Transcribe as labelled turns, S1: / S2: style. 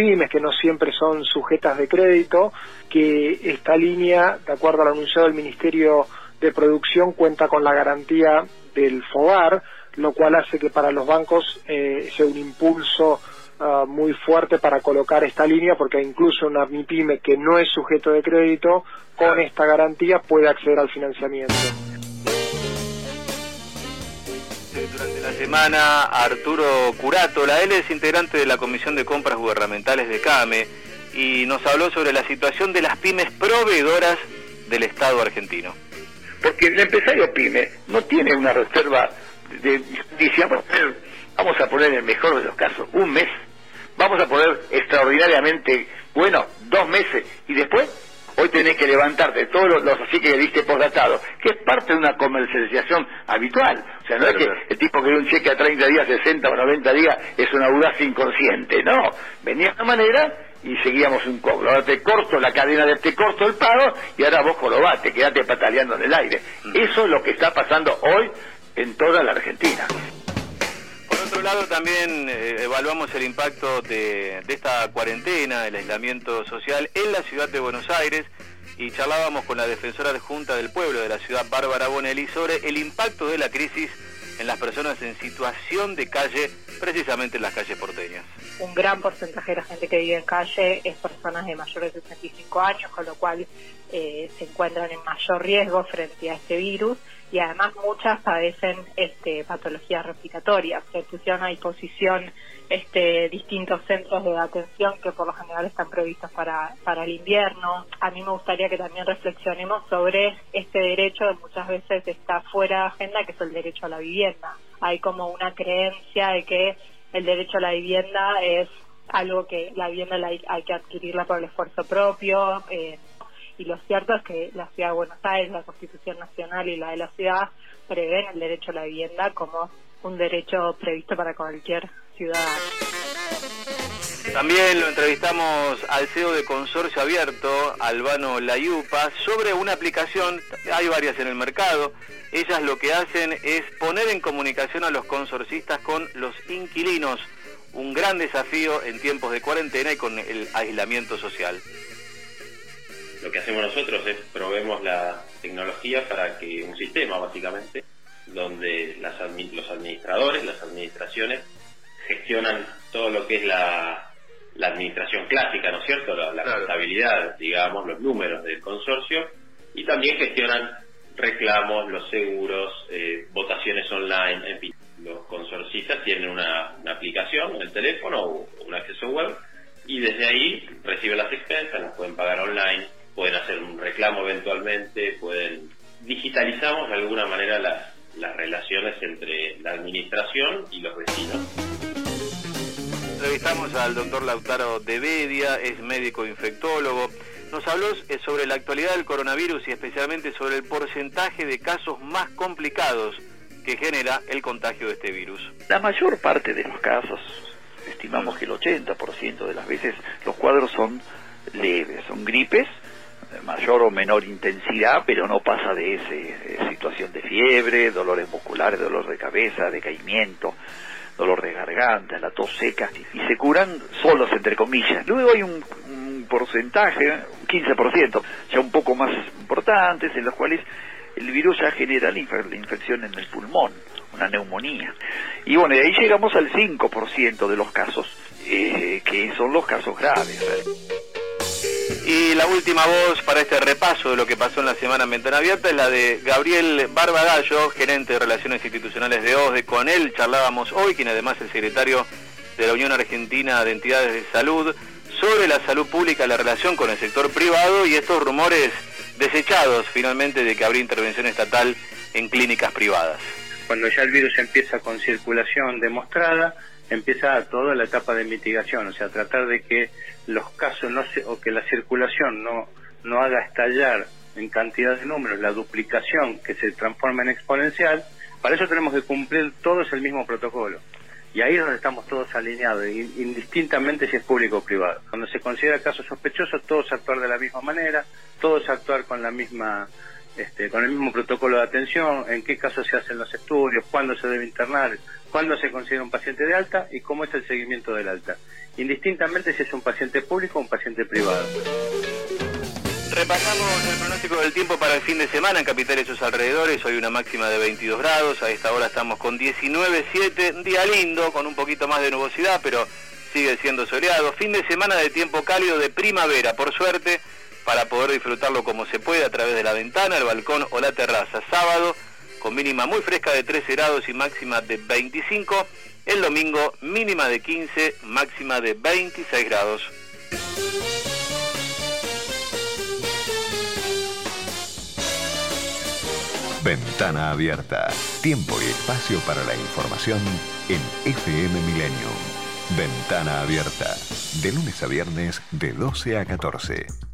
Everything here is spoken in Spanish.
S1: pymes que no siempre son sujetas de crédito, que esta línea, de acuerdo al anunciado del Ministerio de Producción, cuenta con la garantía del FOGAR, lo cual hace que para los bancos eh, sea un impulso ah, muy fuerte para colocar esta línea, porque incluso una MIPYME que no es sujeto de crédito, con esta garantía puede acceder al financiamiento.
S2: Durante la semana, Arturo Curato, la él es integrante de la Comisión de Compras Gubernamentales de CAME y nos habló sobre la situación de las pymes proveedoras del Estado argentino.
S3: Porque el empresario pyme no tiene una reserva de, dice, vamos a poner en el mejor de los casos, un mes, vamos a poner extraordinariamente, bueno, dos meses, y después hoy tenés que levantarte todos los, los así que diste por datado, que es parte de una comercialización habitual. O sea, no es que el tipo que dio un cheque a 30 días, 60 o 90 días es una audacia inconsciente, no. Venía de esta manera y seguíamos un cobro. Ahora te corto la cadena de te corto el pago y ahora vos te quedate pataleando en el aire. Mm. Eso es lo que está pasando hoy en toda la Argentina.
S2: Por otro lado, también eh, evaluamos el impacto de, esta cuarentena, el aislamiento social en la ciudad de Buenos Aires y charlábamos con la defensora adjunta del pueblo de la ciudad, Bárbara Bonelli, sobre el impacto de la crisis en las personas en situación de calle, precisamente en las calles porteñas.
S4: Un gran porcentaje de la gente que vive en calle es personas de mayores de 65 años, con lo cual eh, se encuentran en mayor riesgo frente a este virus y además muchas padecen este, patologías respiratorias. Se pusieron a disposición este, distintos centros de atención que por lo general están previstos para, para el invierno. A mí me gustaría que también reflexionemos sobre este derecho que muchas veces está fuera de agenda, que es el derecho a la vivienda. Hay como una creencia de que el derecho a la vivienda es algo que la vivienda hay, hay que adquirirla por el esfuerzo propio. Eh, y lo cierto es que la Ciudad de Buenos Aires, la Constitución Nacional y la de la ciudad prevén el derecho a la vivienda como un derecho previsto para cualquier ciudadano.
S2: También lo entrevistamos al CEO de Consorcio Abierto, Albano Layupa, sobre una aplicación, hay varias en el mercado, ellas lo que hacen es poner en comunicación a los consorcistas con los inquilinos, un gran desafío en tiempos de cuarentena y con el aislamiento social
S5: lo que hacemos nosotros es proveemos la tecnología para que un sistema básicamente donde las, los administradores, las administraciones gestionan todo lo que es la, administración clásica, ¿no es cierto? La, la contabilidad, digamos, los números del consorcio y también gestionan reclamos, los seguros, eh, votaciones online, en fin. Los consorcistas tienen una, una aplicación el teléfono o un acceso web y desde ahí reciben las expensas, las pueden pagar online, pueden hacer un reclamo eventualmente, pueden digitalizamos de alguna manera las, las relaciones entre la administración y los vecinos.
S2: Entrevistamos al doctor Lautaro de Bedia, es médico infectólogo. Nos habló eh, sobre la actualidad del coronavirus y especialmente sobre el porcentaje de casos más complicados que genera el contagio de este virus.
S3: La mayor parte de los casos, estimamos que el 80% de las veces los cuadros son leves, son gripes mayor o menor intensidad, pero no pasa de esa situación de fiebre, dolores musculares, dolor de cabeza, decaimiento, dolor de garganta, la tos seca, y se curan solos, entre comillas. Luego hay un, porcentaje, un 15%, ya un poco más importantes, en los cuales el virus ya genera la, infección en el pulmón, una neumonía. Y bueno, de ahí llegamos al 5% de los casos, eh, que son los casos graves.
S2: Y la última voz para este repaso de lo que pasó en la semana en Ventana Abierta es la de Gabriel Barbagallo, gerente de Relaciones Institucionales de OSDE. Con él charlábamos hoy, quien además es secretario de la Unión Argentina de Entidades de Salud, sobre la salud pública, la relación con el sector privado y estos rumores desechados finalmente de que habría intervención estatal en clínicas privadas.
S6: Cuando ya el virus empieza con circulación demostrada, empieza toda la etapa de mitigación, o sea, tratar de que los casos no se, o que la circulación no, no haga estallar en cantidad de números la duplicación que se transforma en exponencial, para eso tenemos que cumplir todos el mismo protocolo. Y ahí es donde estamos todos alineados, indistintamente si es público o privado. Cuando se considera caso sospechoso, todos actuar de la misma manera, todos actuar con la misma este, con el mismo protocolo de atención, en qué casos se hacen los estudios, cuándo se debe internar, cuándo se considera un paciente de alta y cómo es el seguimiento del alta. indistintamente si es un paciente público o un paciente privado.
S2: Repasamos el pronóstico del tiempo para el fin de semana en Capital y sus alrededores. Hoy una máxima de 22 grados. A esta hora estamos con 19.7. Un día lindo, con un poquito más de nubosidad, pero sigue siendo soleado. Fin de semana de tiempo cálido de primavera, por suerte, para poder disfrutarlo como se puede a través de la ventana, el balcón o la terraza. Sábado, con mínima muy fresca de 13 grados y máxima de 25. El domingo, mínima de 15, máxima de 26 grados.
S7: Ventana abierta. Tiempo y espacio para la información en FM Milenio. Ventana abierta. De lunes a viernes de 12 a 14.